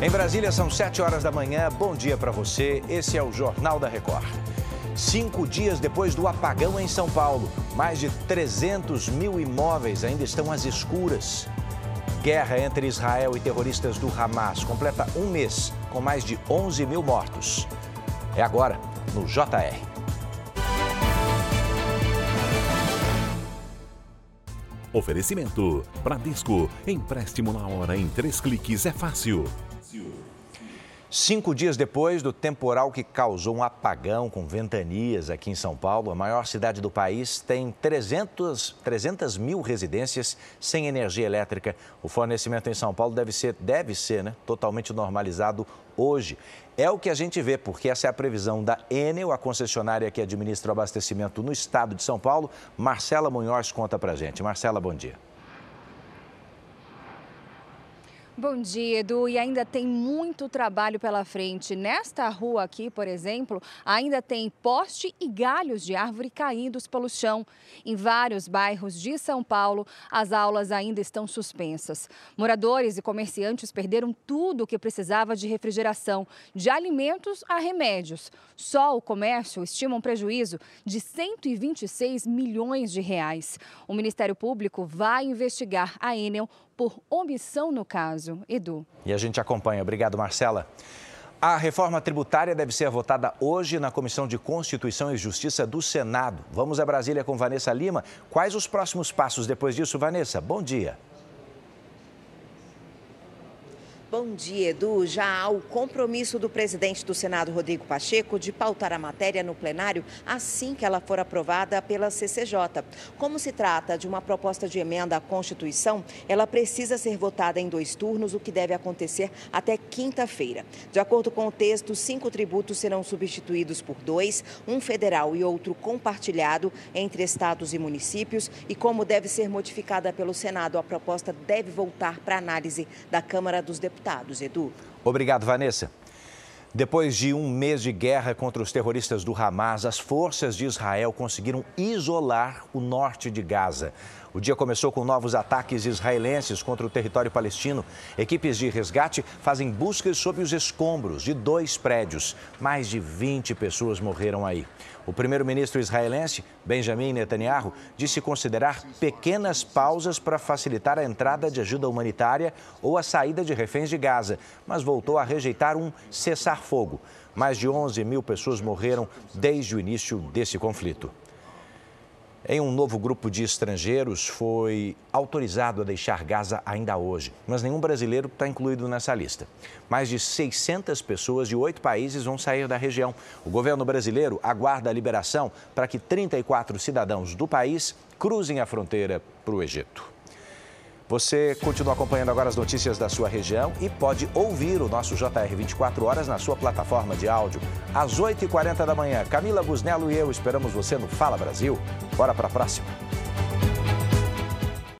Em Brasília são 7 horas da manhã. Bom dia para você. Esse é o Jornal da Record. Cinco dias depois do apagão em São Paulo, mais de 300 mil imóveis ainda estão às escuras. Guerra entre Israel e terroristas do Hamas completa um mês, com mais de 11 mil mortos. É agora, no JR. Oferecimento: Bradesco. Empréstimo na hora em três cliques é fácil. Cinco dias depois do temporal que causou um apagão com ventanias aqui em São Paulo, a maior cidade do país tem 300, 300 mil residências sem energia elétrica. O fornecimento em São Paulo deve ser, deve ser né, totalmente normalizado hoje. É o que a gente vê, porque essa é a previsão da Enel, a concessionária que administra o abastecimento no estado de São Paulo. Marcela Munhoz conta pra gente. Marcela, bom dia. Bom dia, Edu. E ainda tem muito trabalho pela frente. Nesta rua aqui, por exemplo, ainda tem poste e galhos de árvore caídos pelo chão. Em vários bairros de São Paulo, as aulas ainda estão suspensas. Moradores e comerciantes perderam tudo o que precisava de refrigeração, de alimentos a remédios. Só o comércio estima um prejuízo de 126 milhões de reais. O Ministério Público vai investigar a Enel por omissão no caso. Edu. E a gente acompanha. Obrigado, Marcela. A reforma tributária deve ser votada hoje na Comissão de Constituição e Justiça do Senado. Vamos a Brasília com Vanessa Lima. Quais os próximos passos depois disso, Vanessa? Bom dia. Bom dia, Edu. Já há o compromisso do presidente do Senado, Rodrigo Pacheco, de pautar a matéria no plenário assim que ela for aprovada pela CCJ. Como se trata de uma proposta de emenda à Constituição, ela precisa ser votada em dois turnos, o que deve acontecer até quinta-feira. De acordo com o texto, cinco tributos serão substituídos por dois, um federal e outro compartilhado entre estados e municípios. E como deve ser modificada pelo Senado, a proposta deve voltar para análise da Câmara dos Deputados deputados, Edu. Obrigado, Vanessa. Depois de um mês de guerra contra os terroristas do Hamas, as forças de Israel conseguiram isolar o norte de Gaza. O dia começou com novos ataques israelenses contra o território palestino. Equipes de resgate fazem buscas sob os escombros de dois prédios. Mais de 20 pessoas morreram aí. O primeiro-ministro israelense, Benjamin Netanyahu, disse considerar pequenas pausas para facilitar a entrada de ajuda humanitária ou a saída de reféns de Gaza, mas voltou a rejeitar um cessar-fogo. Mais de 11 mil pessoas morreram desde o início desse conflito. Em um novo grupo de estrangeiros foi autorizado a deixar Gaza ainda hoje, mas nenhum brasileiro está incluído nessa lista. Mais de 600 pessoas de oito países vão sair da região. O governo brasileiro aguarda a liberação para que 34 cidadãos do país cruzem a fronteira para o Egito. Você continua acompanhando agora as notícias da sua região e pode ouvir o nosso JR 24 horas na sua plataforma de áudio. Às 8h40 da manhã, Camila Busnello e eu esperamos você no Fala Brasil. Bora para a próxima.